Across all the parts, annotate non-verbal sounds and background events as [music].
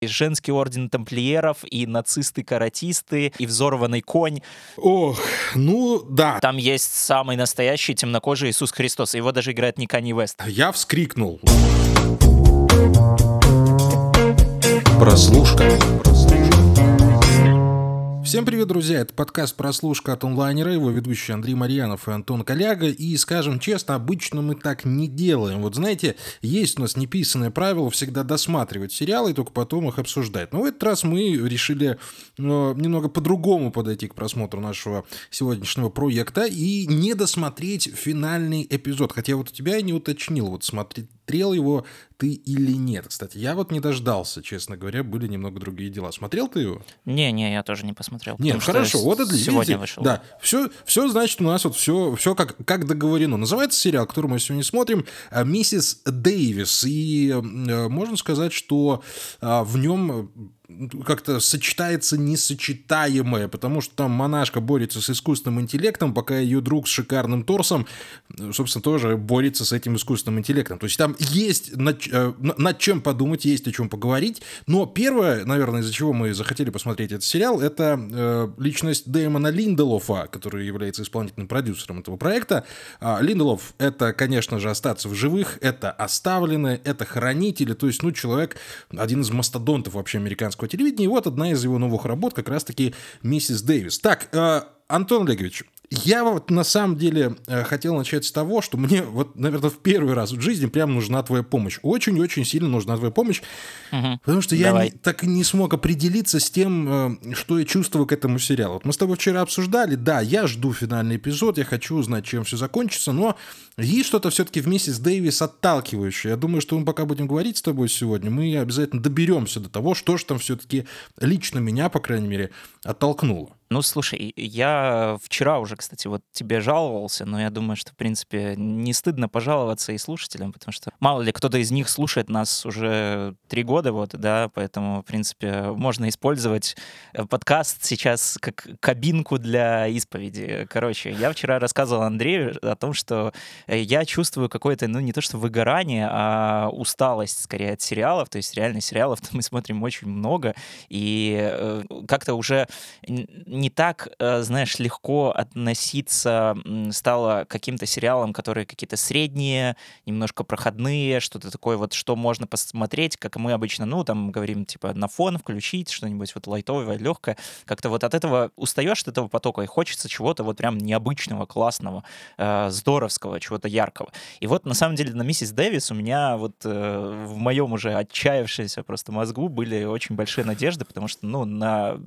И женский орден тамплиеров, и нацисты-каратисты, и взорванный конь. Ох, ну да. Там есть самый настоящий темнокожий Иисус Христос. Его даже играет не Канни Вест. Я вскрикнул. Прослушка. Всем привет, друзья! Это подкаст «Прослушка» от онлайнера, его ведущий Андрей Марьянов и Антон Коляга. И, скажем честно, обычно мы так не делаем. Вот знаете, есть у нас неписанное правило всегда досматривать сериалы и только потом их обсуждать. Но в этот раз мы решили ну, немного по-другому подойти к просмотру нашего сегодняшнего проекта и не досмотреть финальный эпизод. Хотя вот у тебя я не уточнил, вот смотрел его ты или нет. Кстати, я вот не дождался, честно говоря, были немного другие дела. Смотрел ты его? Не-не, я тоже не посмотрел. Нет, хорошо, вот это сегодня видите, вышел. Да, все, все значит у нас вот все, все как, как договорено. Называется сериал, который мы сегодня смотрим, а, «Миссис Дэвис». И э, можно сказать, что а, в нем как-то сочетается несочетаемое, потому что там монашка борется с искусственным интеллектом, пока ее друг с шикарным торсом, собственно, тоже борется с этим искусственным интеллектом. То есть там есть над, э, над чем подумать, есть о чем поговорить. Но первое, наверное, из-за чего мы захотели посмотреть этот сериал, это э, личность Дэймона Линделофа, который является исполнительным продюсером этого проекта. А, Линделов — это, конечно же, остаться в живых, это оставленные, это хранители, то есть, ну, человек, один из мастодонтов вообще американского американского телевидения. И вот одна из его новых работ как раз-таки «Миссис Дэвис». Так, э, Антон Олегович, я вот на самом деле э, хотел начать с того, что мне вот, наверное, в первый раз в жизни прям нужна твоя помощь. Очень-очень сильно нужна твоя помощь, угу. потому что я не, так и не смог определиться с тем, э, что я чувствую к этому сериалу. Вот мы с тобой вчера обсуждали, да, я жду финальный эпизод, я хочу узнать, чем все закончится, но есть что-то все-таки в миссис Дэвис отталкивающее. Я думаю, что мы пока будем говорить с тобой сегодня, мы обязательно доберемся до того, что же там все-таки лично меня, по крайней мере, оттолкнуло. Ну, слушай, я вчера уже, кстати, вот тебе жаловался, но я думаю, что, в принципе, не стыдно пожаловаться и слушателям, потому что, мало ли, кто-то из них слушает нас уже три года, вот, да, поэтому, в принципе, можно использовать э, подкаст сейчас как кабинку для исповеди. Короче, я вчера рассказывал Андрею о том, что я чувствую какое-то, ну, не то что выгорание, а усталость, скорее, от сериалов, то есть реально сериалов мы смотрим очень много, и э, как-то уже не так, э, знаешь, легко относиться стало к каким-то сериалам, которые какие-то средние, немножко проходные, что-то такое вот, что можно посмотреть, как мы обычно, ну, там говорим, типа, на фон включить, что-нибудь вот лайтовое, легкое. Как-то вот от этого устаешь от этого потока, и хочется чего-то вот прям необычного, классного, э, здоровского, чего-то яркого. И вот, на самом деле, на «Миссис Дэвис» у меня вот э, в моем уже отчаявшемся просто мозгу были очень большие надежды, потому что, ну, на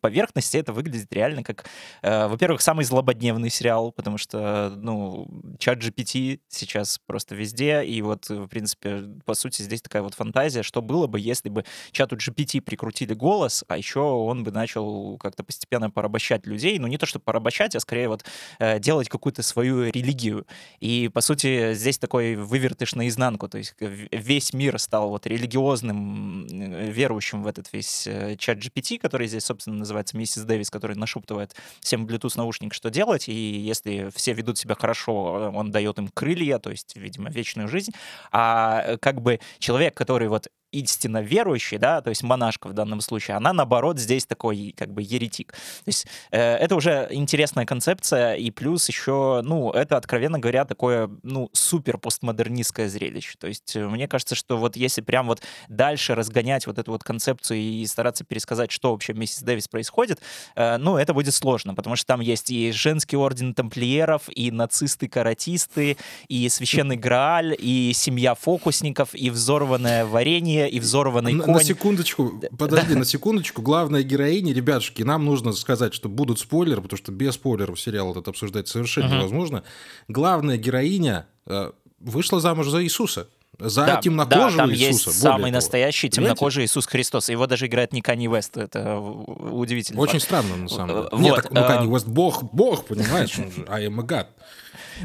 поверхности это выглядит выглядит реально как, э, во-первых, самый злободневный сериал, потому что, ну, чат GPT сейчас просто везде, и вот, в принципе, по сути, здесь такая вот фантазия, что было бы, если бы чату GPT прикрутили голос, а еще он бы начал как-то постепенно порабощать людей, ну, не то, чтобы порабощать, а скорее вот э, делать какую-то свою религию. И, по сути, здесь такой вывертыш наизнанку, то есть весь мир стал вот религиозным, верующим в этот весь э, чат GPT, который здесь, собственно, называется Миссис Дэвис, который который нашептывает всем Bluetooth наушник, что делать, и если все ведут себя хорошо, он дает им крылья, то есть, видимо, вечную жизнь. А э, как бы человек, который вот истинно верующий, да, то есть монашка в данном случае, она, наоборот, здесь такой как бы еретик. То есть э, это уже интересная концепция, и плюс еще, ну, это, откровенно говоря, такое, ну, супер постмодернистское зрелище. То есть э, мне кажется, что вот если прям вот дальше разгонять вот эту вот концепцию и стараться пересказать, что вообще вместе с Дэвис происходит, э, ну, это будет сложно, потому что там есть и женский орден тамплиеров, и нацисты-каратисты, и священный [laughs] Грааль, и семья фокусников, и взорванное варенье, и взорванный на, конь. На секундочку, подожди, на секундочку. Главная героиня, ребятушки, нам нужно сказать, что будут спойлеры, потому что без спойлеров сериал этот обсуждать совершенно uh-huh. невозможно. Главная героиня э, вышла замуж за Иисуса. За да, темнокожего да, там Иисуса. Есть самый того. настоящий темнокожий Иисус Христос. Его даже играет не Канни Вест. Это удивительно. Очень странно, на самом деле. Вот, Нет, ну Канни Вест бог, бог, понимаешь? Он же I am a God.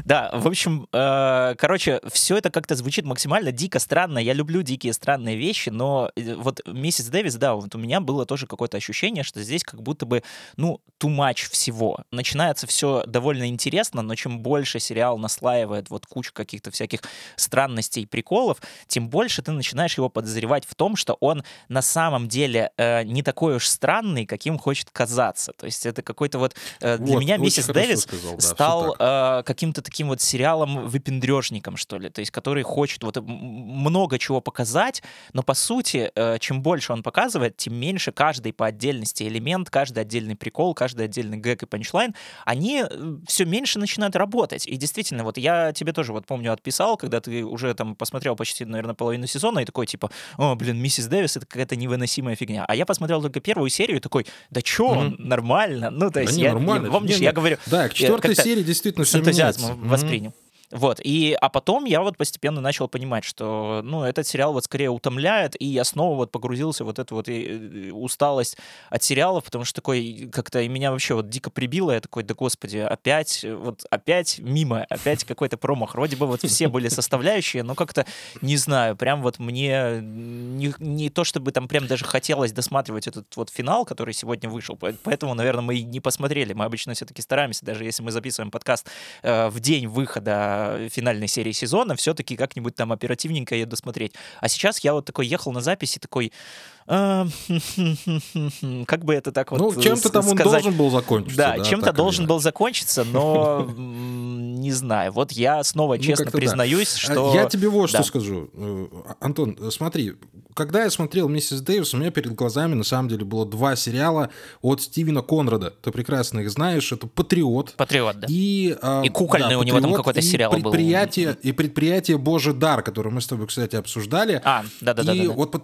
Да, в общем, э, короче, все это как-то звучит максимально дико странно. Я люблю дикие странные вещи, но э, вот миссис Дэвис, да, вот у меня было тоже какое-то ощущение, что здесь как будто бы, ну, too much всего. Начинается все довольно интересно, но чем больше сериал наслаивает вот кучу каких-то всяких странностей и приколов, тем больше ты начинаешь его подозревать в том, что он на самом деле э, не такой уж странный, каким хочет казаться. То есть это какой-то вот... Э, для Вот, меня «Миссис Дэвис» сказал, да, стал э, каким-то таким вот сериалом-выпендрежником, что ли, то есть который хочет вот много чего показать, но по сути, э, чем больше он показывает, тем меньше каждый по отдельности элемент, каждый отдельный прикол, каждый отдельный гэг и панчлайн, они все меньше начинают работать. И действительно, вот я тебе тоже вот помню отписал, когда ты уже там посмотрел почти, наверное, половину сезона и такой типа, о, блин, миссис Дэвис это какая-то невыносимая фигня. А я посмотрел только первую серию и такой, да чё, Мгм. нормально. Ну, то Да есть не, я, нормально. я- помнишь, Не, я говорю, Да, к э, четвертой серии действительно все меняется. Воспринял. Вот, и, а потом я вот постепенно начал понимать, что, ну, этот сериал вот скорее утомляет, и я снова вот погрузился вот эту вот э, э, усталость от сериалов, потому что такой, как-то и меня вообще вот дико прибило, я такой, да господи, опять, э, вот опять мимо, опять какой-то промах. Вроде бы вот все были составляющие, но как-то, не знаю, прям вот мне не, не то, чтобы там прям даже хотелось досматривать этот вот финал, который сегодня вышел, по- поэтому, наверное, мы и не посмотрели. Мы обычно все-таки стараемся, даже если мы записываем подкаст э, в день выхода финальной серии сезона, все-таки как-нибудь там оперативненько ее досмотреть. А сейчас я вот такой ехал на записи, такой, «А, [laughs] как бы это так вот Ну, чем-то там он должен был закончиться. Да, да, чем-то должен был закончиться, но не знаю. Вот я снова Ну, честно да. признаюсь, А что... Я тебе вот Да. что скажу. Э, Антон, э, смотри, когда я смотрел «Миссис Дэвис», у меня перед глазами на самом деле было два сериала от Стивена Конрада. Ты прекрасно их знаешь. Это «Патриот». Патриот, да. И, а, И кукольный у него там какой-то и сериал был. предприятие, И предприятие «Божий дар», которое мы с тобой, кстати, обсуждали. А, да-да-да. и вот по-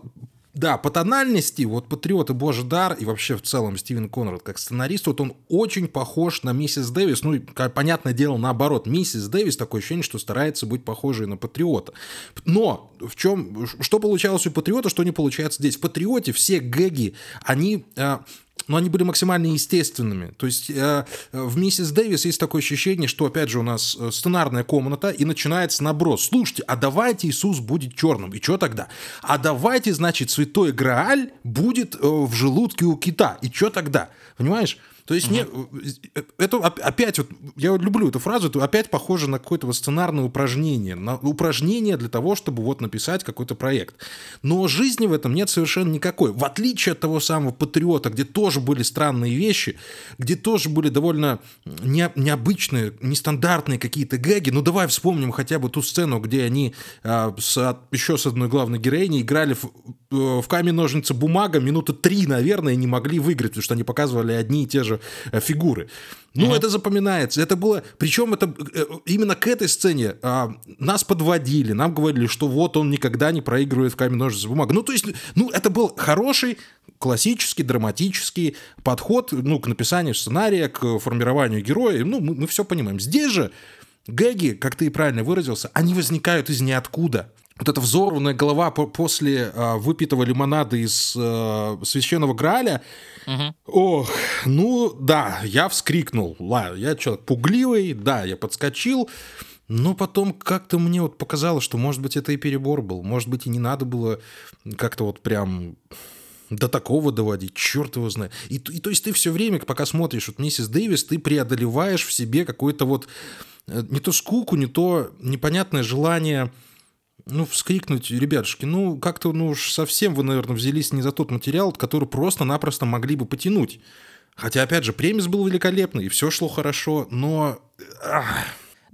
да, по тональности, вот «Патриот» и «Божий дар», и вообще в целом Стивен Конрад как сценарист, вот он очень похож на миссис Дэвис, ну, и, понятное дело, наоборот. Миссис Дэвис такое ощущение, что старается быть похожей на «Патриота». Но в чем, что получалось у «Патриота», что не получается здесь? В «Патриоте» все гэги, они... но они были максимально естественными. То есть э, в «Миссис Дэвис» есть такое ощущение, что, опять же, у нас э, сценарная комната, и начинается наброс. Слушайте, а давайте Иисус будет черным. И что тогда? А давайте, значит, святой Грааль будет э, в желудке у кита. И что тогда? Понимаешь? То есть не, э, это оп- опять вот, я вот люблю эту фразу, это опять похоже на какое-то вот сценарное упражнение, на упражнение для того, чтобы вот написать какой-то проект. Но жизни в этом нет совершенно никакой. В отличие от того самого «Патриота», где тоже были странные вещи, где тоже были довольно не- необычные, нестандартные какие-то гэги. Ну давай вспомним хотя бы ту сцену, где они а, с, еще с одной главной героиней играли в, э, в камень, ножницы, бумага минуты три, наверное, и не могли выиграть, потому что они показывали одни и те же э, фигуры. Ну, это запоминается. Это было... Причем это э, именно к этой сцене а, нас подводили, нам говорили, что вот он никогда не проигрывает в камень, ножницы, бумага. Ну, то есть, ну, это был хороший классический, драматический подход ну, к написанию сценария, к формированию героя. Ну, мы, мы все понимаем. Здесь же гэги, как ты и правильно выразился, они возникают из ниоткуда. Вот эта взорванная голова по- после а, выпитого лимонада из а, священного Грааля. Ох, ну да, я вскрикнул. Ладно, я человек пугливый, да, я подскочил. Но потом как-то мне вот показалось, что, может быть, это и перебор был. Может быть, и не надо было как-то вот прям до такого доводить, черт его знает. И, и то есть ты все время, пока смотришь вот миссис Дэвис, ты преодолеваешь в себе какое-то вот э, не то скуку, не то непонятное желание ну, вскрикнуть, ребятушки, ну, как-то, ну, уж совсем вы, наверное, взялись не за тот материал, который просто-напросто могли бы потянуть. Хотя, опять же, премис был великолепный, и все шло хорошо, но... ах,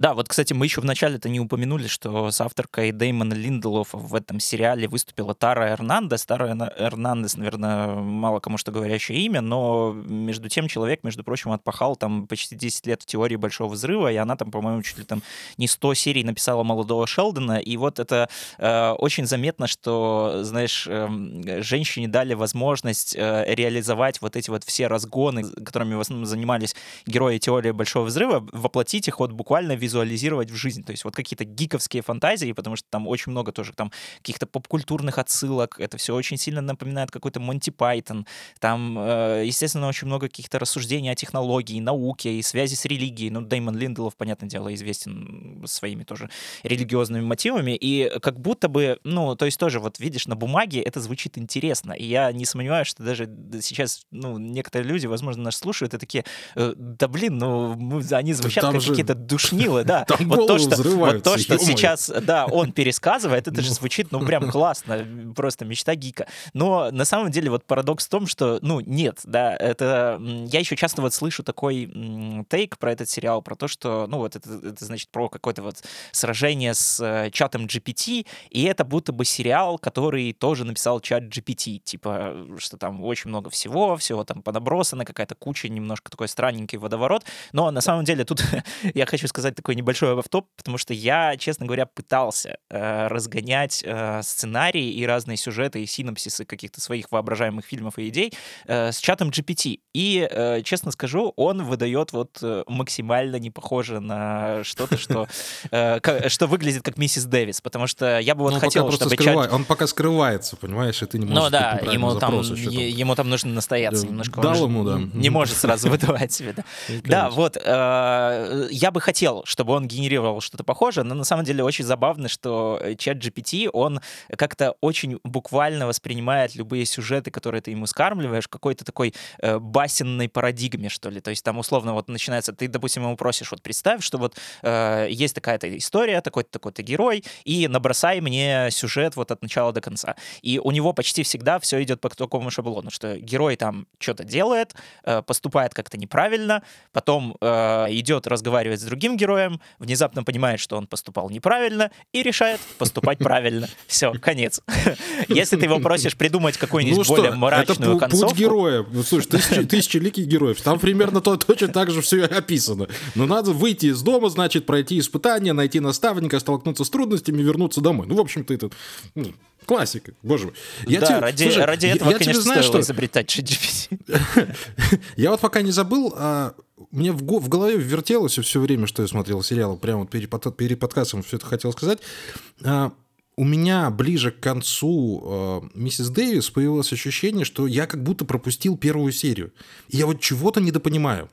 Да, вот, кстати, мы еще вначале-то не упомянули, что с авторкой Дэймона Линделофа в этом сериале выступила Тара Эрнандес. Тара Эрна- Эрнандес, наверное, мало кому что говорящее имя, но между тем человек, между прочим, отпахал там почти 10 лет в теории Большого Взрыва, и она там, по-моему, чуть ли там не 100 серий написала «Молодого Шелдона», и вот это э, очень заметно, что, знаешь, эм, женщине дали возможность э, реализовать вот эти вот все разгоны, которыми в основном занимались герои теории Большого Взрыва, воплотить их вот буквально визуализировать в жизнь. То есть вот какие-то гиковские фантазии, потому что там очень много тоже там каких-то попкультурных отсылок. Это все очень сильно напоминает какой-то Монти Пайтон. Там, э, естественно, очень много каких-то рассуждений о технологии, науке и связи с религией. Ну, Дэймон Линделов, понятное дело, известен своими тоже религиозными мотивами. И как будто бы, ну, то есть тоже вот видишь, на бумаге это звучит интересно. И я не сомневаюсь, что даже сейчас, ну, некоторые люди, возможно, нас слушают и такие, «Э, да блин, ну, мы- они звучат там как же- какие-то душнилы, приколы, да. Там вот то, что, вот то, что сейчас, да, он [laughs] пересказывает, это же звучит, ну, прям классно, просто мечта гика. Но на самом деле вот парадокс в том, что, ну, нет, да, это... Я еще часто вот слышу такой тейк про этот сериал, про то, что, ну, вот это, это значит про какое-то вот сражение с э, чатом GPT, и это будто бы сериал, который тоже написал чат GPT, типа, что там очень много всего, всего там понабросано, какая-то куча, немножко такой странненький водоворот, но на самом деле тут [laughs] я хочу сказать такой небольшой автоп, потому что я, честно говоря, пытался э, разгонять э, сценарии и разные сюжеты и синопсисы каких-то своих воображаемых фильмов и идей э, с чатом GPT. И, э, честно скажу, он выдает вот э, максимально не похоже на что-то, что, [laughs] э, что выглядит как миссис Дэвис, потому что я бы вот Ну, он хотел, чтобы скрывает- чат... он пока скрывается, понимаешь, и ты не можешь Ну да, ему там, е- ему там нужно настояться Да, немножко. дал ему, да. Не может сразу выдавать себе, да. [laughs] Ну, Да, вот, э, я бы хотел, чтобы он генерировал что-то похожее, но на самом деле очень забавно, что э, чат GPT, он как-то очень буквально воспринимает любые сюжеты, которые ты ему скармливаешь, какой-то такой э, басенной парадигме, что ли. То есть там условно вот начинается, ты, допустим, ему просишь, вот представь, что вот э, есть такая-то история, такой-то такой-то герой, и набросай мне сюжет вот от начала до конца. И у него почти всегда все идет по такому шаблону, что герой там что-то делает, э, поступает как-то неправильно, потом э, идет разговаривать с другим героем, внезапно понимает, что он поступал неправильно, и решает поступать правильно. Все, конец. [laughs] Если ты его просишь придумать какую-нибудь Ну более мрачную концовку... путь героя. Ну, Слушай, [laughs] тысячи, тысячеликих героев. Там примерно то, точно так же все описано. Но надо выйти из дома, значит, пройти испытания, найти наставника, столкнуться с трудностями, вернуться домой. Ну, в общем-то, это ну, классика, боже мой. Я да, тебе- ради, слушай, ради этого, я тебе конечно, что- изобретать ChatGPT. [laughs] Я вот пока не забыл, а мне в, го- в голове вертелось все время, что я смотрел сериал, прямо перед, под- перед подкастом все это хотел сказать. А, у меня ближе к концу а, «Миссис Дэвис» появилось ощущение, что я как будто пропустил первую серию. И я вот чего-то недопонимаю.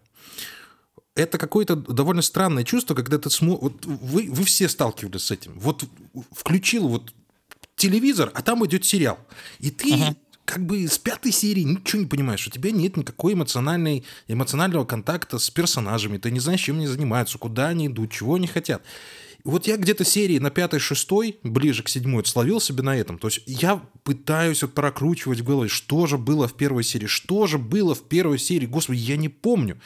Это какое-то довольно странное чувство, когда ты смотришь... Вот вы, вы все сталкивались с этим. Вот включил вот телевизор, а там идет сериал. И ты как бы с пятой серии ничего не понимаешь. У тебя нет никакой эмоциональной, эмоционального контакта с персонажами. Ты не знаешь, чем они занимаются, куда они идут, чего они хотят. Вот я где-то серии на пятой, шестой, ближе к седьмой, словил себя на этом. То есть я пытаюсь вот прокручивать в голове, что же было в первой серии, что же было в первой серии. Господи, я не помню.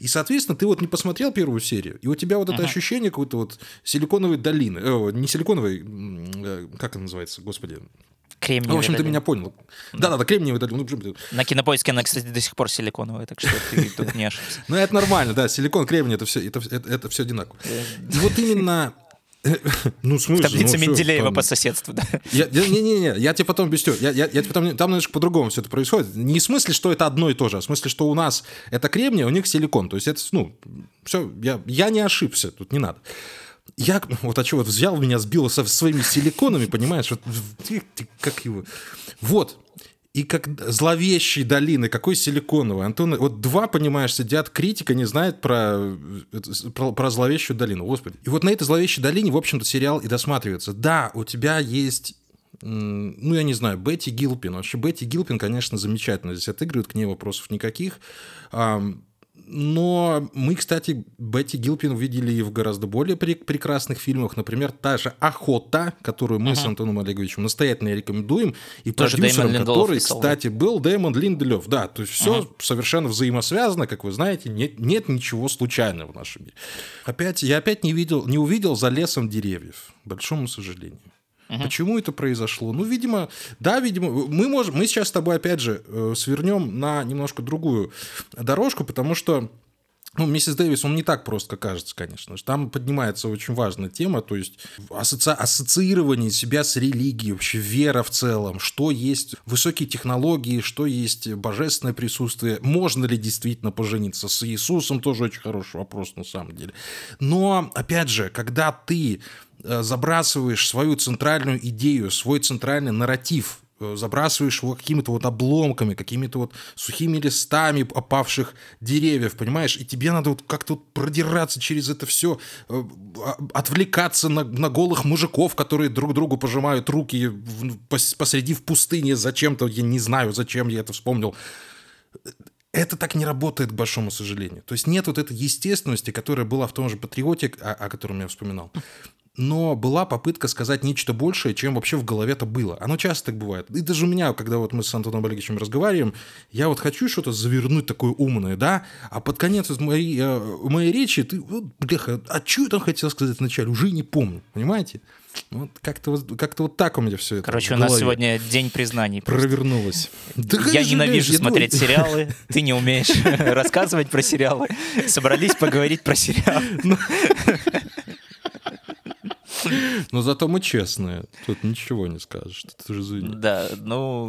И, соответственно, ты вот не посмотрел первую серию, и у тебя вот это ощущение какой-то вот силиконовой долины. Э, не силиконовой, э, как это называется, господи. Кремниевая Ну, в общем, ты меня понял. Да-да-да, кремниевая долина. Ну, На кинопоиске она, кстати, до сих пор силиконовая, так что ты тут не ошибся. Ну, это нормально, да, силикон, кремний, это все, это, это, это все одинаково. Вот именно... [laughs] Ну, в смысле? Таблица ну, всё, Менделеева там- по соседству, да. Не-не-не, я тебе потом объясню. Я, я, я тебе потом, там немножко по-другому все это происходит. Не в смысле, что это одно и то же, а в смысле, что у нас это кремний, а у них силикон. То есть это, ну, все, я, я не ошибся, тут не надо. Я, вот а что, вот взял меня, сбил со своими силиконами, понимаешь, вот, как его... Вот, и как зловещие долины, какой силиконовый. Антон, вот два, понимаешь, сидят, критика не знает про, про, про зловещую долину, господи. И вот на этой зловещей долине, в общем-то, сериал и досматривается. Да, у тебя есть ну, я не знаю, Бетти Гилпин. Вообще, Бетти Гилпин, конечно, замечательно здесь отыгрывает, к ней вопросов никаких. Но мы, кстати, Бетти Гилпин увидели и в гораздо более пре- прекрасных фильмах. Например, та же «Охота», которую мы с Антоном Олеговичем настоятельно рекомендуем. И Тоже продюсером, Дэймон который, писал, кстати, был Дэймон Линделев. Да, то есть все совершенно взаимосвязано, как вы знаете. Нет, нет ничего случайного в нашем мире. Опять, я опять не, видел, не увидел «За лесом деревьев», к большому сожалению. Почему это произошло? Ну, видимо, да, видимо, мы можем, мы сейчас с тобой опять же э, свернем на немножко другую дорожку, потому что ну, миссис Дэвис, он не так просто, кажется, конечно же. Там поднимается очень важная тема, то есть асоци... ассоциирование себя с религией, вообще вера в целом, что есть высокие технологии, что есть божественное присутствие, можно ли действительно пожениться с Иисусом, тоже очень хороший вопрос на самом деле. Но, опять же, когда ты э, забрасываешь свою центральную идею, свой центральный нарратив забрасываешь его какими-то вот обломками, какими-то вот сухими листами опавших деревьев, понимаешь? И тебе надо вот как-то вот продираться через это все, отвлекаться на, на голых мужиков, которые друг другу пожимают руки пос- посреди в пустыне зачем-то, я не знаю, зачем я это вспомнил. это так не работает, к большому сожалению. То есть нет вот этой естественности, которая была в том же «Патриоте», о, о котором я вспоминал но была попытка сказать нечто большее, чем вообще в голове-то было. Оно часто так бывает. И даже у меня, когда вот мы с Антоном Олеговичем разговариваем, я вот хочу что-то завернуть такое умное, да, а под конец моей, э, моей речи ты, вот, бляха, а что я там хотел сказать вначале, уже не помню, понимаете? Вот как-то вот, как вот так у меня все это. Короче, у нас сегодня день признаний. Провернулось. Да, я ненавижу смотреть сериалы, [laughs] ты не умеешь [laughs] рассказывать про сериалы. Собрались поговорить про сериалы. [laughs] Но зато мы честные. Тут ничего не скажешь. Ты же извини. Да, ну,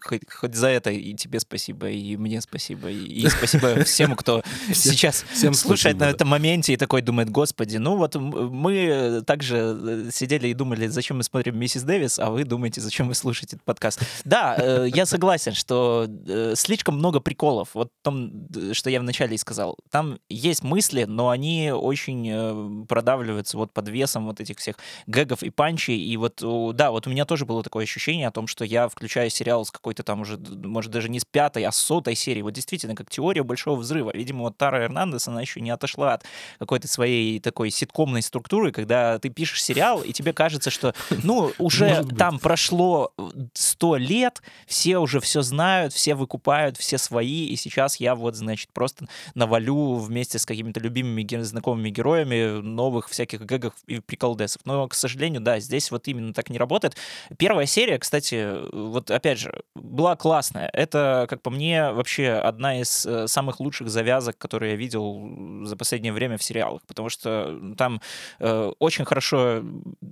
хоть, хоть за это и тебе спасибо, и мне спасибо, и спасибо [laughs] всем, кто сейчас всем слушает спасибо, на этом моменте и такой думает, господи, ну вот мы также э, сидели и думали, зачем мы смотрим «Миссис Дэвис», а вы думаете, зачем вы слушаете этот подкаст. Да, э, я согласен, что э, слишком много приколов. Вот том, что я вначале и сказал. Там есть мысли, но они очень продавливаются вот под весом вот этих этих всех гэгов и панчей. И вот, да, вот у меня тоже было такое ощущение о том, что я включаю сериал с какой-то там уже, может, даже не с пятой, а с сотой серии. Вот действительно, как теория большого взрыва. Видимо, вот Тара Эрнандес, она еще не отошла от какой-то своей такой ситкомной структуры, когда ты пишешь сериал, и тебе кажется, что, ну, [laughs] уже там прошло сто лет, все уже все знают, все выкупают, все свои, и сейчас я вот, значит, просто навалю вместе с какими-то любимыми знакомыми героями новых всяких гэгов и приколдесов FPS. Но, к сожалению, да, здесь вот именно так не работает. Первая серия, кстати, вот опять же, была классная. Это, как по мне, вообще одна из э, самых лучших завязок, которые я видел за последнее время в сериалах, потому что там э, очень хорошо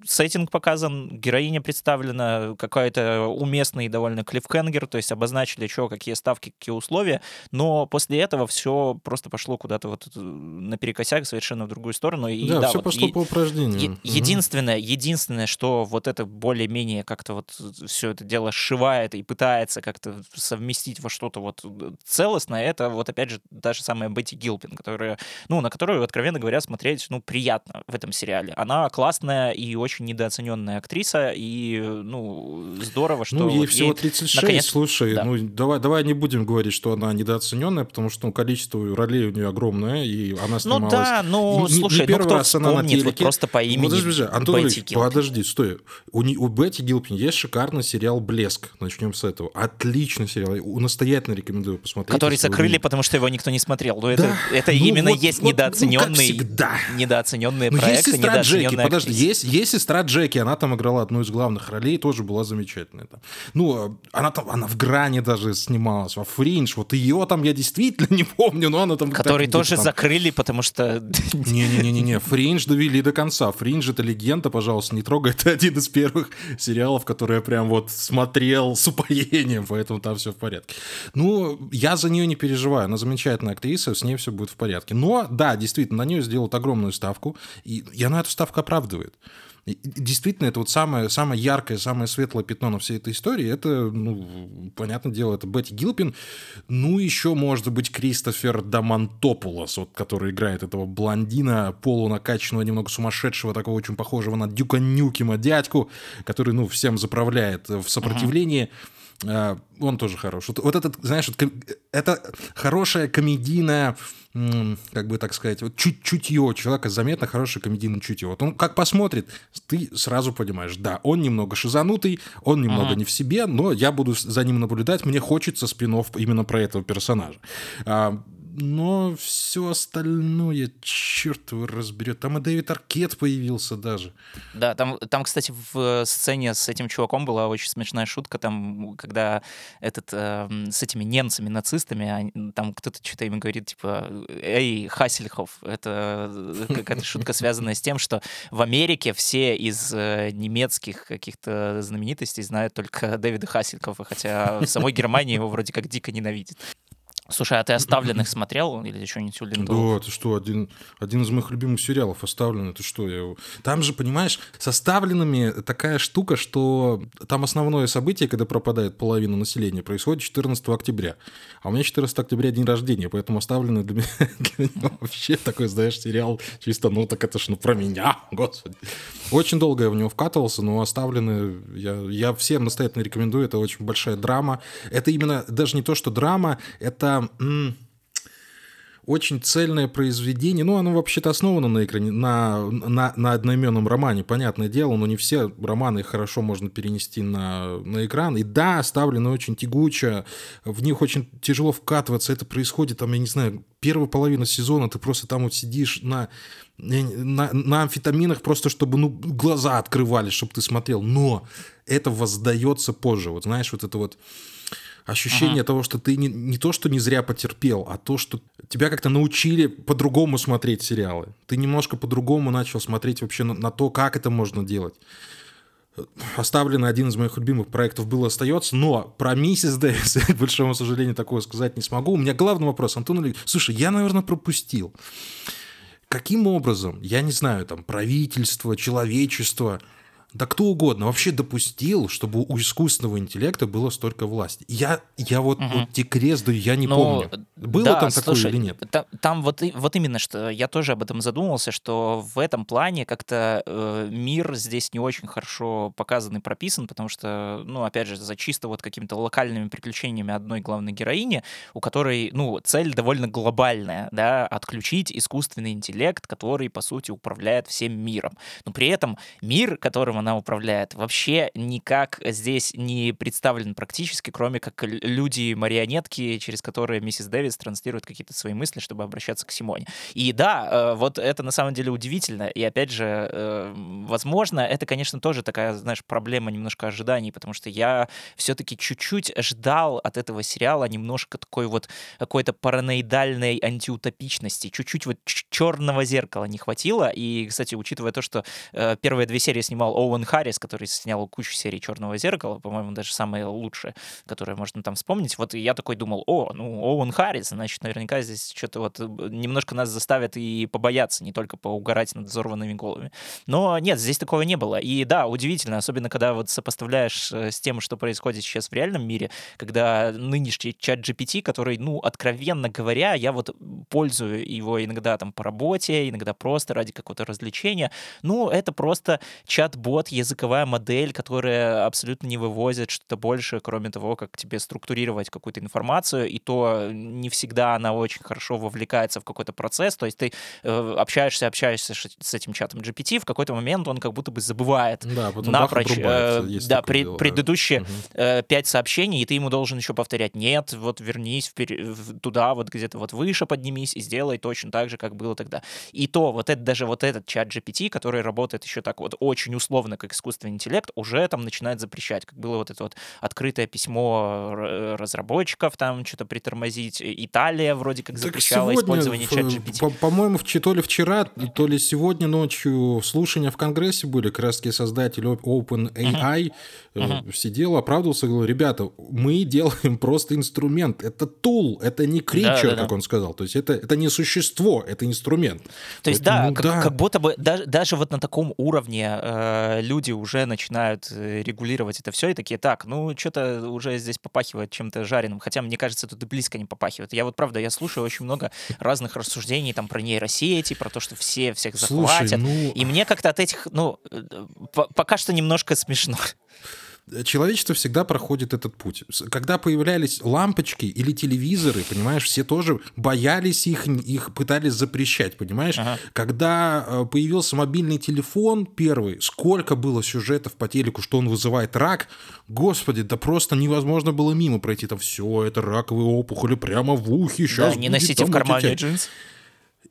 сеттинг показан, героиня представлена, какая-то уместный довольно клиффхенгер, то есть обозначили, что, какие ставки, какие условия, но после этого все просто пошло куда-то вот э, наперекосяк совершенно в другую сторону. И, да, да, все вот, пошло и, по упражнению. Е- Единственное, единственное, что вот это более-менее как-то вот все это дело сшивает и пытается как-то совместить во что-то вот целостное, это вот опять же та же самая Бетти Гилпин, которая, ну, на которую, откровенно говоря, смотреть, ну, приятно в этом сериале. Она классная и очень недооцененная актриса, и, ну, здорово, что... Ну, ей вот всего 36, наконец... слушай, да. ну, давай, давай не будем говорить, что она недооцененная, потому что ну, количество ролей у нее огромное, и она снималась... Ну да, ну, слушай, не, не ну, кто раз она на телеке. Вот просто по имени вот, подожди, Антон Ильич, подожди, стой. У, у Бетти Гилпин есть шикарный сериал «Блеск». Начнем с этого. Отличный сериал. Настоятельно рекомендую посмотреть. Который закрыли, потому что его никто не смотрел. Но да. это, это ну, именно вот, есть вот, недооцененный, ну, недооцененные ну, проекты, есть сестра Джеки, подожди, есть, есть сестра Джеки, она там играла одну из главных ролей, тоже была замечательная. Там. Ну, она там, она в «Грани» даже снималась, во «Фриндж», вот ее там я действительно [laughs] не помню, но она там... Который тоже там... закрыли, потому что... Не-не-не, «Фриндж» довели до конца. «Фриндж» — это легенда, пожалуйста, не трогай. [laughs] Это один из первых сериалов, которые я прям вот смотрел с упоением, поэтому там все в порядке. Ну, я за нее не переживаю. Она замечательная актриса, с ней все будет в порядке. Но, да, действительно, на нее сделают огромную ставку, и, и она эту ставку оправдывает действительно, это вот самое, самое яркое, самое светлое пятно на всей этой истории. Это, ну, понятное дело, это Бетти Гилпин. Ну, еще, может быть, Кристофер Дамантопулос, вот, который играет этого блондина, полунакачанного, немного сумасшедшего, такого очень похожего на Дюка Нюкима дядьку, который, ну, всем заправляет в сопротивлении. Uh-huh он тоже хорош. Вот, вот этот, знаешь, вот, это хорошая комедийная, как бы так сказать, вот чуть чутье человека заметно хорошее комедийное чутье. Вот он как посмотрит, ты сразу понимаешь, да, он немного шизанутый, он немного ага. не в себе, но я буду за ним наблюдать, мне хочется спин именно про этого персонажа но все остальное, черт его разберет. Там и Дэвид Аркет появился даже. Да, там, там, кстати, в сцене с этим чуваком была очень смешная шутка, там, когда этот, э, с этими немцами, нацистами, там кто-то что-то им говорит, типа, эй, Хассельхоф, это э, какая-то шутка, связанная с тем, что в Америке все из э, немецких каких-то знаменитостей знают только Дэвида Хассельхофа, хотя в самой Германии его вроде как дико ненавидят. Слушай, а ты «Оставленных» смотрел или что-нибудь у Да, ты что, один, один из моих любимых сериалов «Оставленные», ты что? Я... Там же, понимаешь, с «Оставленными» такая штука, что там основное событие, когда пропадает половина населения, происходит 14 октября. А у меня 14 октября день рождения, поэтому «Оставленные» для меня, [laughs] для меня вообще такой, знаешь, сериал чисто, ну так это ж ну про меня, [laughs] господи. Очень долго я в него вкатывался, но «Оставленные» я, я всем настоятельно рекомендую, это очень большая драма. Это именно даже не то, что драма, это очень цельное произведение. Ну, оно вообще-то основано на экране, на, на, на одноименном романе, понятное дело, но не все романы хорошо можно перенести на, на экран. И да, оставлены очень тягуче, в них очень тяжело вкатываться. Это происходит, там, я не знаю, первая половина сезона, ты просто там вот сидишь на, на, на амфетаминах просто, чтобы ну, глаза открывались, чтобы ты смотрел. Но это воздается позже. Вот знаешь, вот это вот ощущение ага. того, что ты не, не то, что не зря потерпел, а то, что тебя как-то научили по-другому смотреть сериалы. Ты немножко по-другому начал смотреть вообще на, на то, как это можно делать. Оставленный один из моих любимых проектов был остается, но про миссис Дэвис, [laughs] к большому сожалению, такое сказать не смогу. У меня главный вопрос, Антон Ильич, слушай, я, наверное, пропустил. Каким образом, я не знаю, там, правительство, человечество – да кто угодно вообще допустил, чтобы у искусственного интеллекта было столько власти. Я, я вот, угу. вот те крест я не Но, помню. Было да, там такое слушай, или нет? Там, там вот, вот именно, что я тоже об этом задумался, что в этом плане как-то э, мир здесь не очень хорошо показан и прописан, потому что, ну, опять же, за чисто вот какими-то локальными приключениями одной главной героини, у которой, ну, цель довольно глобальная, да, отключить искусственный интеллект, который, по сути, управляет всем миром. Но при этом мир, которым она управляет, вообще никак здесь не представлен практически, кроме как люди-марионетки, через которые миссис Дэвис транслирует какие-то свои мысли, чтобы обращаться к Симоне. И да, э, вот это на самом деле удивительно. И опять же, э, возможно, это, конечно, тоже такая, знаешь, проблема немножко ожиданий, потому что я все-таки чуть-чуть ждал от этого сериала немножко такой вот какой-то параноидальной антиутопичности, чуть-чуть вот черного зеркала не хватило. И, кстати, учитывая то, что э, первые две серии снимал Оуэн Харрис, который снял кучу серий «Черного зеркала», по-моему, даже самые лучшие, которые можно там вспомнить. Вот я такой думал, о, ну, Оуэн Харрис, значит, наверняка здесь что-то вот э, немножко нас заставят и побояться, не только поугарать над взорванными головами. Но нет, здесь такого не было. И да, удивительно, особенно когда вот сопоставляешь э, с тем, что происходит сейчас в реальном мире, когда нынешний чат GPT, который, ну, откровенно говоря, я вот пользую его иногда там работе, иногда просто ради какого-то развлечения, ну, это просто чат-бот, языковая модель, которая абсолютно не вывозит что-то больше, кроме того, как тебе структурировать какую-то информацию, и то не всегда она очень хорошо вовлекается в какой-то процесс, то есть ты э, общаешься, общаешься с этим чатом GPT, в какой-то момент он как будто бы забывает да, напрочь э, да, пред, дело, предыдущие да. э, пять сообщений, и ты ему должен еще повторять, нет, вот вернись впер... туда, вот где-то вот выше поднимись и сделай точно так же, как было тогда. И то вот это, даже вот этот чат GPT, который работает еще так вот очень условно как искусственный интеллект, уже там начинает запрещать. Как было вот это вот открытое письмо разработчиков, там что-то притормозить. Италия вроде как запрещала сегодня, использование чат GPT. По-моему, то ли вчера, то ли сегодня ночью слушания в Конгрессе были, как раз создатель OpenAI uh-huh. сидел, оправдывался, говорил, ребята, мы делаем просто инструмент, это тул, это не кричер, да, да, как он сказал, то есть это, это не существо, это инструмент. То есть Поэтому, да, как, да, как будто бы даже, даже вот на таком уровне э, люди уже начинают э, регулировать это все и такие, так, ну, что-то уже здесь попахивает чем-то жареным, хотя, мне кажется, тут и близко не попахивает. Я вот, правда, я слушаю очень много разных рассуждений там про нейросети, про то, что все всех захватят, Слушай, ну... и мне как-то от этих, ну, э, пока что немножко смешно человечество всегда проходит этот путь. Когда появлялись лампочки или телевизоры, понимаешь, все тоже боялись их, их пытались запрещать, понимаешь? Ага. Когда э, появился мобильный телефон первый, сколько было сюжетов по телеку, что он вызывает рак, господи, да просто невозможно было мимо пройти. Там все, это раковые опухоли прямо в ухе. Сейчас да, не носите в кармане джинс.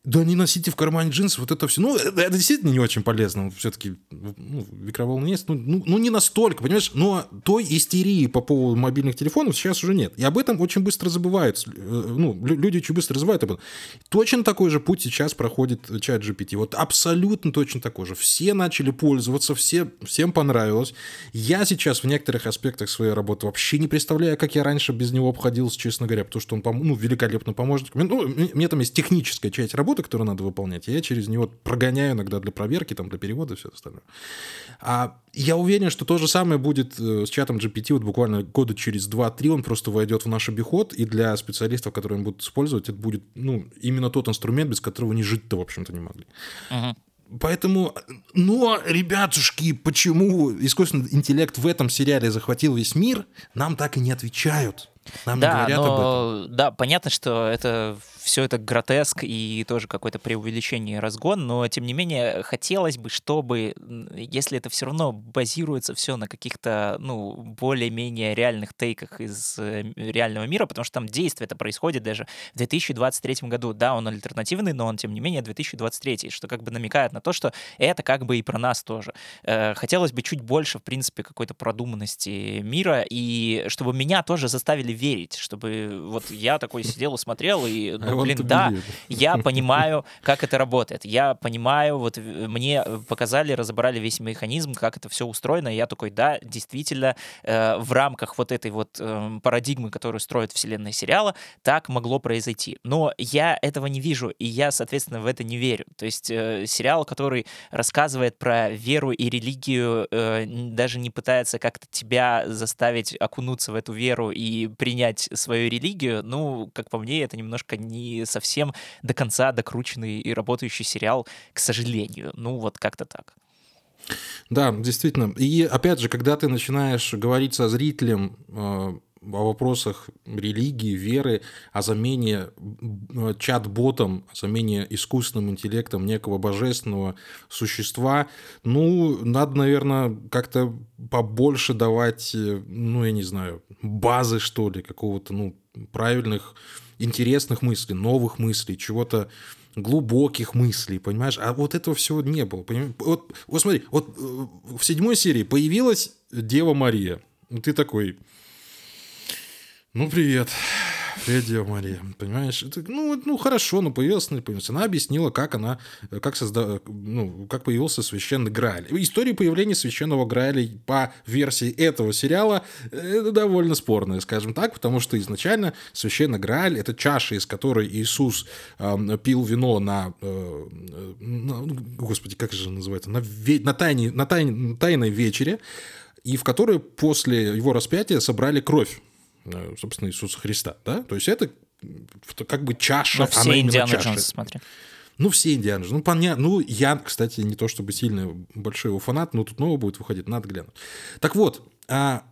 Да не носите в кармане джинсы, вот это все. Ну, это, это действительно не очень полезно. Все-таки ну, микроволны есть. Ну, ну, ну, не настолько, понимаешь? Но той истерии по поводу мобильных телефонов сейчас уже нет. И об этом очень быстро забывают. Э, ну, люди очень быстро забывают об этом. Точно такой же путь сейчас проходит чат GPT. Вот абсолютно точно такой же. Все начали пользоваться, все, всем понравилось. Я сейчас в некоторых аспектах своей работы вообще не представляю, как я раньше без него обходился, честно говоря, потому что он ну, великолепно поможет. Ну, мне там есть техническая часть работы, работы, которые надо выполнять, я через него прогоняю иногда для проверки, там, для перевода и все остальное. А я уверен, что то же самое будет э, с чатом GPT вот буквально года через 2-3, он просто войдет в наш обиход, и для специалистов, которые будут использовать, это будет ну, именно тот инструмент, без которого не жить-то, в общем-то, не могли. Uh-huh. Поэтому, но, ребятушки, почему искусственный интеллект в этом сериале захватил весь мир, нам так и не отвечают. Нам да, не говорят но, об этом. Да, понятно, что это все это гротеск и тоже какое-то преувеличение и разгон, но тем не менее хотелось бы, чтобы, если это все равно базируется все на каких-то, ну, более-менее реальных тейках из э, реального мира, потому что там действие это происходит даже в 2023 году. Да, он альтернативный, но он, тем не менее, 2023, что как бы намекает на то, что это как бы и про нас тоже. Э, хотелось бы чуть больше, в принципе, какой-то продуманности мира, и чтобы меня тоже заставили верить, чтобы вот я такой сидел и смотрел, и, ну, блин, да, я [laughs] понимаю, как это работает. Я понимаю, вот мне показали, разобрали весь механизм, как это все устроено, и я такой, да, действительно, э, в рамках вот этой вот э, парадигмы, которую строит вселенная сериала, так могло произойти. Но я этого не вижу, и я, соответственно, в это не верю. То есть э, сериал, который рассказывает про веру и религию, э, даже не пытается как-то тебя заставить окунуться в эту веру и принять свою религию, ну, как по мне, это немножко не совсем до конца докрученный и работающий сериал, к сожалению. Ну, вот как-то так. Да, действительно. И опять же, когда ты начинаешь говорить со зрителем э, о вопросах религии, веры, о замене чат-ботом, о замене искусственным интеллектом некого божественного существа, ну, надо, наверное, как-то побольше давать, э, ну, я не знаю, базы, что ли, какого-то, ну, правильных интересных мыслей, новых мыслей, чего-то глубоких мыслей, понимаешь? А вот этого всего не было. Понимаешь? Вот, вот смотри, вот э, в седьмой серии появилась Дева Мария. Ты такой, ну привет, Привет, Дева Мария. Понимаешь? Это, ну, ну, хорошо, но появилась, не появилась. Она объяснила, как она, как созда... ну, как появился священный Грааль. История появления священного Грааля по версии этого сериала это довольно спорная, скажем так, потому что изначально священный Грааль — это чаша, из которой Иисус э, пил вино на, э, на, господи, как же называется, на, ве... на, тайне, на, тайне, на тайной вечере, и в которой после его распятия собрали кровь Э, собственно, Иисуса Христа, да? То есть это как бы чаша, Но все Индиана чаша. Джонс, смотри. Ну, все Индиана Джонс. Ну, понятно. Ну, я, кстати, не то чтобы сильно большой его фанат, но тут нового будет выходить, надо глянуть. Так вот, а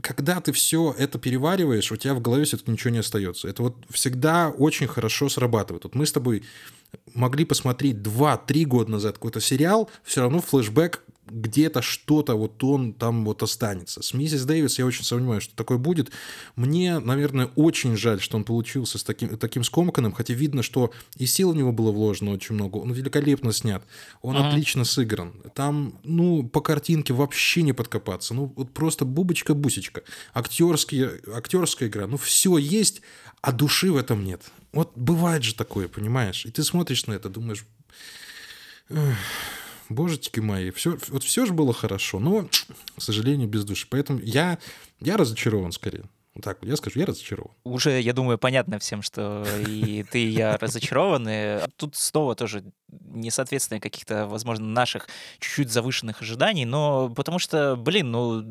когда ты все это перевариваешь, у тебя в голове все-таки ничего не остается. Это вот всегда очень хорошо срабатывает. Вот мы с тобой могли посмотреть 2-3 года назад какой-то сериал, все равно флешбэк где-то что-то вот он там вот останется. С миссис Дэвис я очень сомневаюсь, что такое будет. Мне, наверное, очень жаль, что он получился с таким, таким скомканным, хотя видно, что и сил у него было вложено очень много. Он великолепно снят, он uh-huh. отлично сыгран. Там, ну, по картинке вообще не подкопаться. Ну, вот просто бубочка-бусечка. Актерские, актерская игра, ну, все есть, а души в этом нет. Вот бывает же такое, понимаешь? И ты смотришь на это, думаешь... Божечки мои, все, вот все же было хорошо, но, к сожалению, без души. Поэтому я, я разочарован скорее. Так, я скажу, я разочарован. Уже, я думаю, понятно всем, что и ты, и я разочарованы. Тут снова тоже несоответствие каких-то, возможно, наших чуть-чуть завышенных ожиданий, но потому что, блин, ну,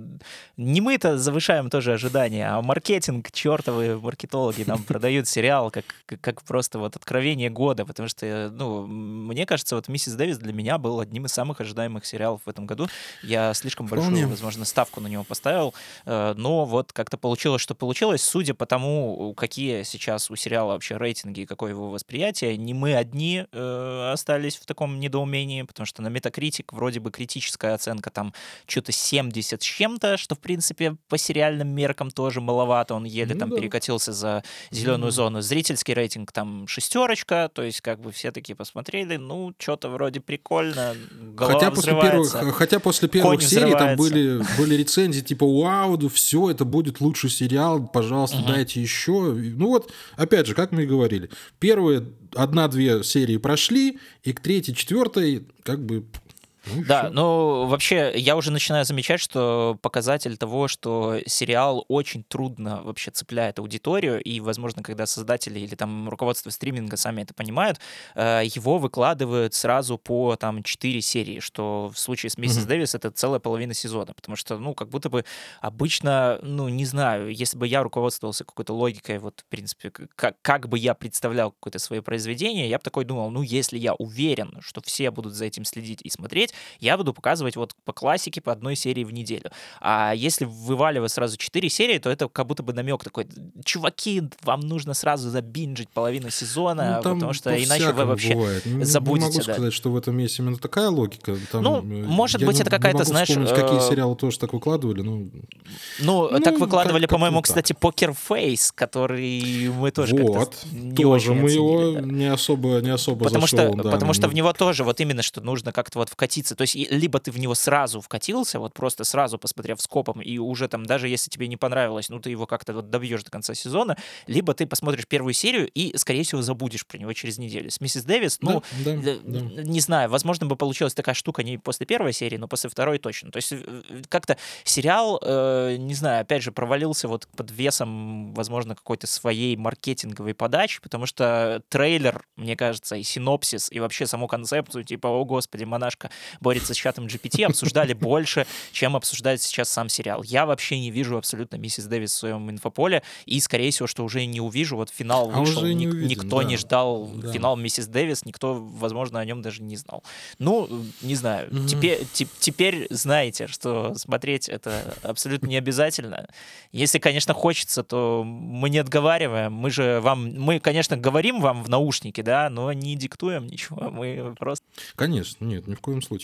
не мы-то завышаем тоже ожидания, а маркетинг, чертовы маркетологи нам продают сериал как, как просто вот откровение года, потому что, ну, мне кажется, вот «Миссис Дэвис» для меня был одним из самых ожидаемых сериалов в этом году. Я слишком большую, Вполне. возможно, ставку на него поставил, э, но вот как-то получилось, что получилось, судя по тому, какие сейчас у сериала вообще рейтинги и какое его восприятие, не мы одни э, остались в таком недоумении, потому что на Metacritic вроде бы критическая оценка там что-то 70 с чем-то, что, в принципе, по сериальным меркам тоже маловато. Он еле ну, там да. перекатился за зеленую mm. зону. Зрительский рейтинг там шестерочка, то есть как бы все такие посмотрели, ну, что-то вроде прикольно, хотя после первых, Хотя после первых серий там были, были рецензии типа «Вау, все, это будет лучший сериал, пожалуйста, uh-huh. дайте еще». Ну вот, опять же, как мы и говорили, первые одна-две серии прошли, и к третьей, четвертой как бы ну, да, ну вообще я уже начинаю замечать, что показатель того, что сериал очень трудно вообще цепляет аудиторию, и, возможно, когда создатели или там руководство стриминга сами это понимают, э, его выкладывают сразу по там 4 серии, что в случае с Миссис mm-hmm. Дэвис это целая половина сезона, потому что, ну, как будто бы обычно, ну, не знаю, если бы я руководствовался какой-то логикой, вот, в принципе, как, как бы я представлял какое-то свое произведение, я бы такой думал, ну, если я уверен, что все будут за этим следить и смотреть, я буду показывать вот по классике по одной серии в неделю. А если вываливать сразу 4 серии, то это как будто бы намек такой, чуваки, вам нужно сразу забинжить половину сезона, ну, потому что иначе вы вообще бывает. забудете. Не могу да. сказать, что в этом есть именно такая логика. Там, ну, может быть, не, это какая-то, знаешь... какие э... сериалы тоже так выкладывали, ну... Ну, ну так выкладывали, по-моему, кстати, Покер Фейс, который мы тоже вот, не тоже очень мы оценили, его да. не особо, не особо потому зашел, что, да, потому что в него тоже вот именно, что нужно как-то вот вкатиться. То есть либо ты в него сразу вкатился, вот просто сразу посмотрев скопом, и уже там, даже если тебе не понравилось, ну, ты его как-то вот добьешь до конца сезона, либо ты посмотришь первую серию и, скорее всего, забудешь про него через неделю. С Миссис Дэвис, ну, да, да, да. не знаю, возможно бы получилась такая штука не после первой серии, но после второй точно. То есть как-то сериал, э, не знаю, опять же, провалился вот под весом, возможно, какой-то своей маркетинговой подачи, потому что трейлер, мне кажется, и синопсис, и вообще саму концепцию, типа, о господи, монашка борется с чатом GPT, обсуждали больше, чем обсуждает сейчас сам сериал. Я вообще не вижу абсолютно миссис Дэвис в своем инфополе, и, скорее всего, что уже не увижу. Вот финал а вышел, не ник- увидим, никто да. не ждал Да. финал миссис Дэвис, никто, возможно, о нем даже не знал. Ну, не знаю. Мгм. Теперь, те- теперь знаете, что смотреть это абсолютно не обязательно. Если, конечно, хочется, то мы не отговариваем. Мы же вам, мы, конечно, говорим вам в наушники, да, но не диктуем ничего. Мы просто Конечно, нет, ни в коем случае.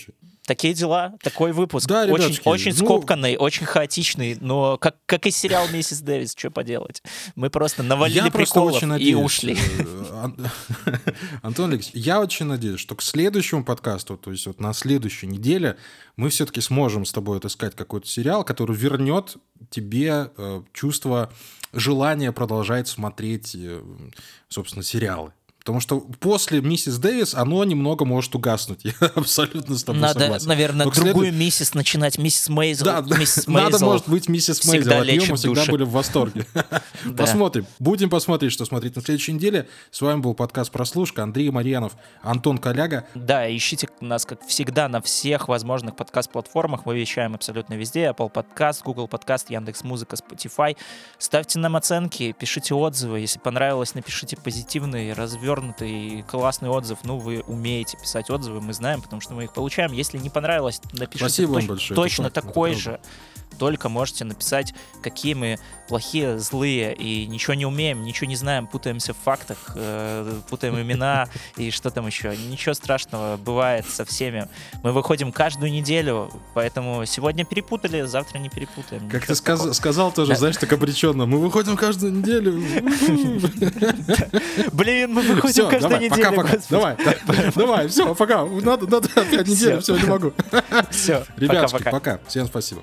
Такие дела, такой выпуск. Да, очень, ребятушки, очень ну- очень хаотичный, но как, как и сериал Миссис Дэвис, что поделать. Мы просто навалили я просто приколов очень и надеюсь, ушли. э, Ан- [laughs] Антон Алексеевич, я очень надеюсь, что к следующему подкасту, то есть вот на следующей неделе, мы все-таки сможем с тобой отыскать какой-то сериал, который вернет тебе э, чувство желания продолжать смотреть, э, собственно, сериалы. Потому что после «Миссис Дэвис» оно немного может угаснуть. [laughs] Я абсолютно с тобой Надо, согласен. наверное, Но другую следу- миссис начинать, миссис Мейзел. Да, миссис надо, Мейзел может быть, миссис всегда Мейзел. От нее мы всегда души. были в восторге. [laughs] Посмотрим. Будем посмотреть, что смотреть на следующей неделе. С вами был подкаст «Прослушка». Андрей Марьянов, Антон Коляга. Да, ищите нас, как всегда, на всех возможных подкаст-платформах. Мы вещаем абсолютно везде. Apple Podcast, Google Podcast, Яндекс.Музыка, Spotify. Ставьте нам оценки, пишите отзывы. Если понравилось, напишите позитивный, развернутый, классный отзыв. Ну, вы умеете писать отзывы, мы знаем, потому что мы их получаем. Если не понравилось, напишите Спасибо точ- большое, это точно это такой правда. же. Только можете написать, какие мы плохие, злые, и ничего не умеем, ничего не знаем, путаемся в фактах, э, путаем имена и что там еще. Ничего страшного бывает со всеми. Мы выходим каждую неделю, поэтому сегодня перепутали, завтра не перепутаем. Как ты сказ- сказал тоже, Да. знаешь, так обреченно. Мы выходим каждую неделю. [laughs] Блин, мы выходим каждую давай, неделю. пока-пока. Давай, да, давай, все, пока. Надо, надо опять неделю, все, не могу. Все, Ребятушки, пока. Всем спасибо.